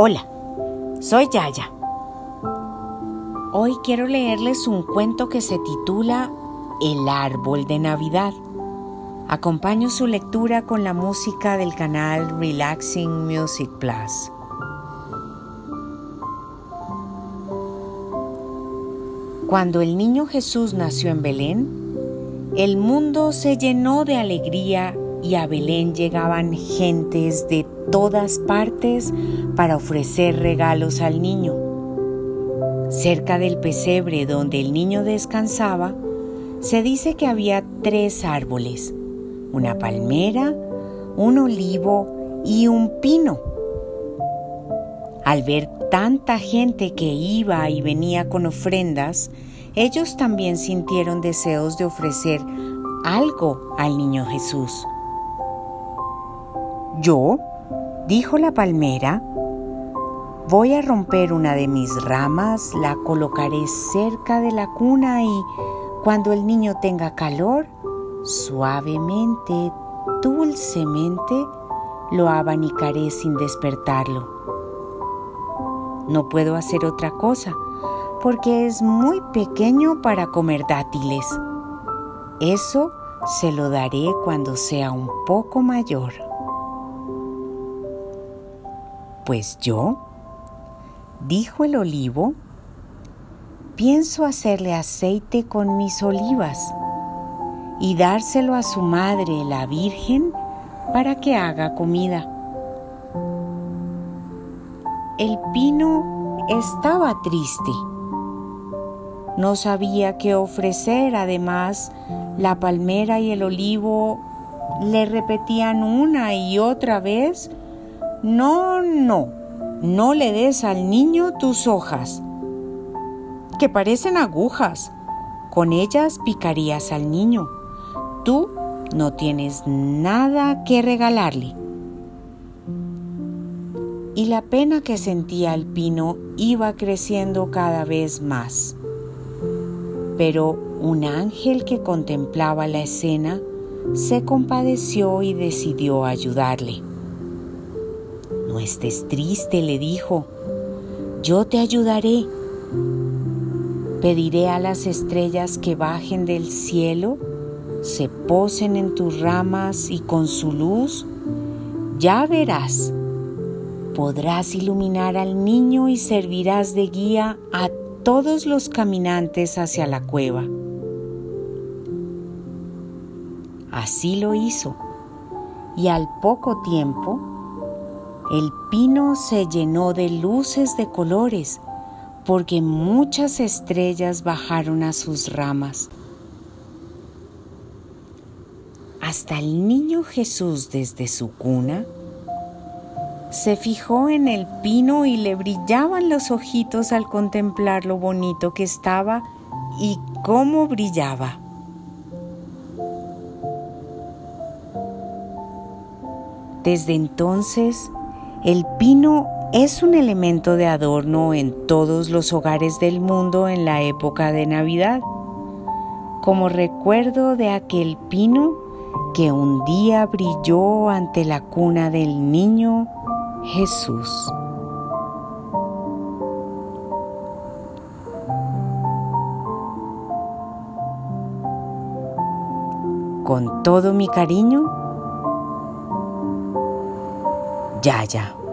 Hola, soy Yaya. Hoy quiero leerles un cuento que se titula El árbol de Navidad. Acompaño su lectura con la música del canal Relaxing Music Plus. Cuando el niño Jesús nació en Belén, el mundo se llenó de alegría y a Belén llegaban gentes de todas partes para ofrecer regalos al niño. Cerca del pesebre donde el niño descansaba, se dice que había tres árboles, una palmera, un olivo y un pino. Al ver tanta gente que iba y venía con ofrendas, ellos también sintieron deseos de ofrecer algo al niño Jesús. Yo, dijo la palmera, voy a romper una de mis ramas, la colocaré cerca de la cuna y cuando el niño tenga calor, suavemente, dulcemente, lo abanicaré sin despertarlo. No puedo hacer otra cosa porque es muy pequeño para comer dátiles. Eso se lo daré cuando sea un poco mayor. Pues yo, dijo el olivo, pienso hacerle aceite con mis olivas y dárselo a su madre, la Virgen, para que haga comida. El pino estaba triste. No sabía qué ofrecer, además la palmera y el olivo le repetían una y otra vez no, no, no le des al niño tus hojas, que parecen agujas. Con ellas picarías al niño. Tú no tienes nada que regalarle. Y la pena que sentía el pino iba creciendo cada vez más. Pero un ángel que contemplaba la escena se compadeció y decidió ayudarle. No estés triste, le dijo, yo te ayudaré. Pediré a las estrellas que bajen del cielo, se posen en tus ramas y con su luz, ya verás, podrás iluminar al niño y servirás de guía a todos los caminantes hacia la cueva. Así lo hizo, y al poco tiempo, el pino se llenó de luces de colores porque muchas estrellas bajaron a sus ramas. Hasta el niño Jesús desde su cuna se fijó en el pino y le brillaban los ojitos al contemplar lo bonito que estaba y cómo brillaba. Desde entonces, el pino es un elemento de adorno en todos los hogares del mundo en la época de Navidad, como recuerdo de aquel pino que un día brilló ante la cuna del niño Jesús. Con todo mi cariño, Yaya.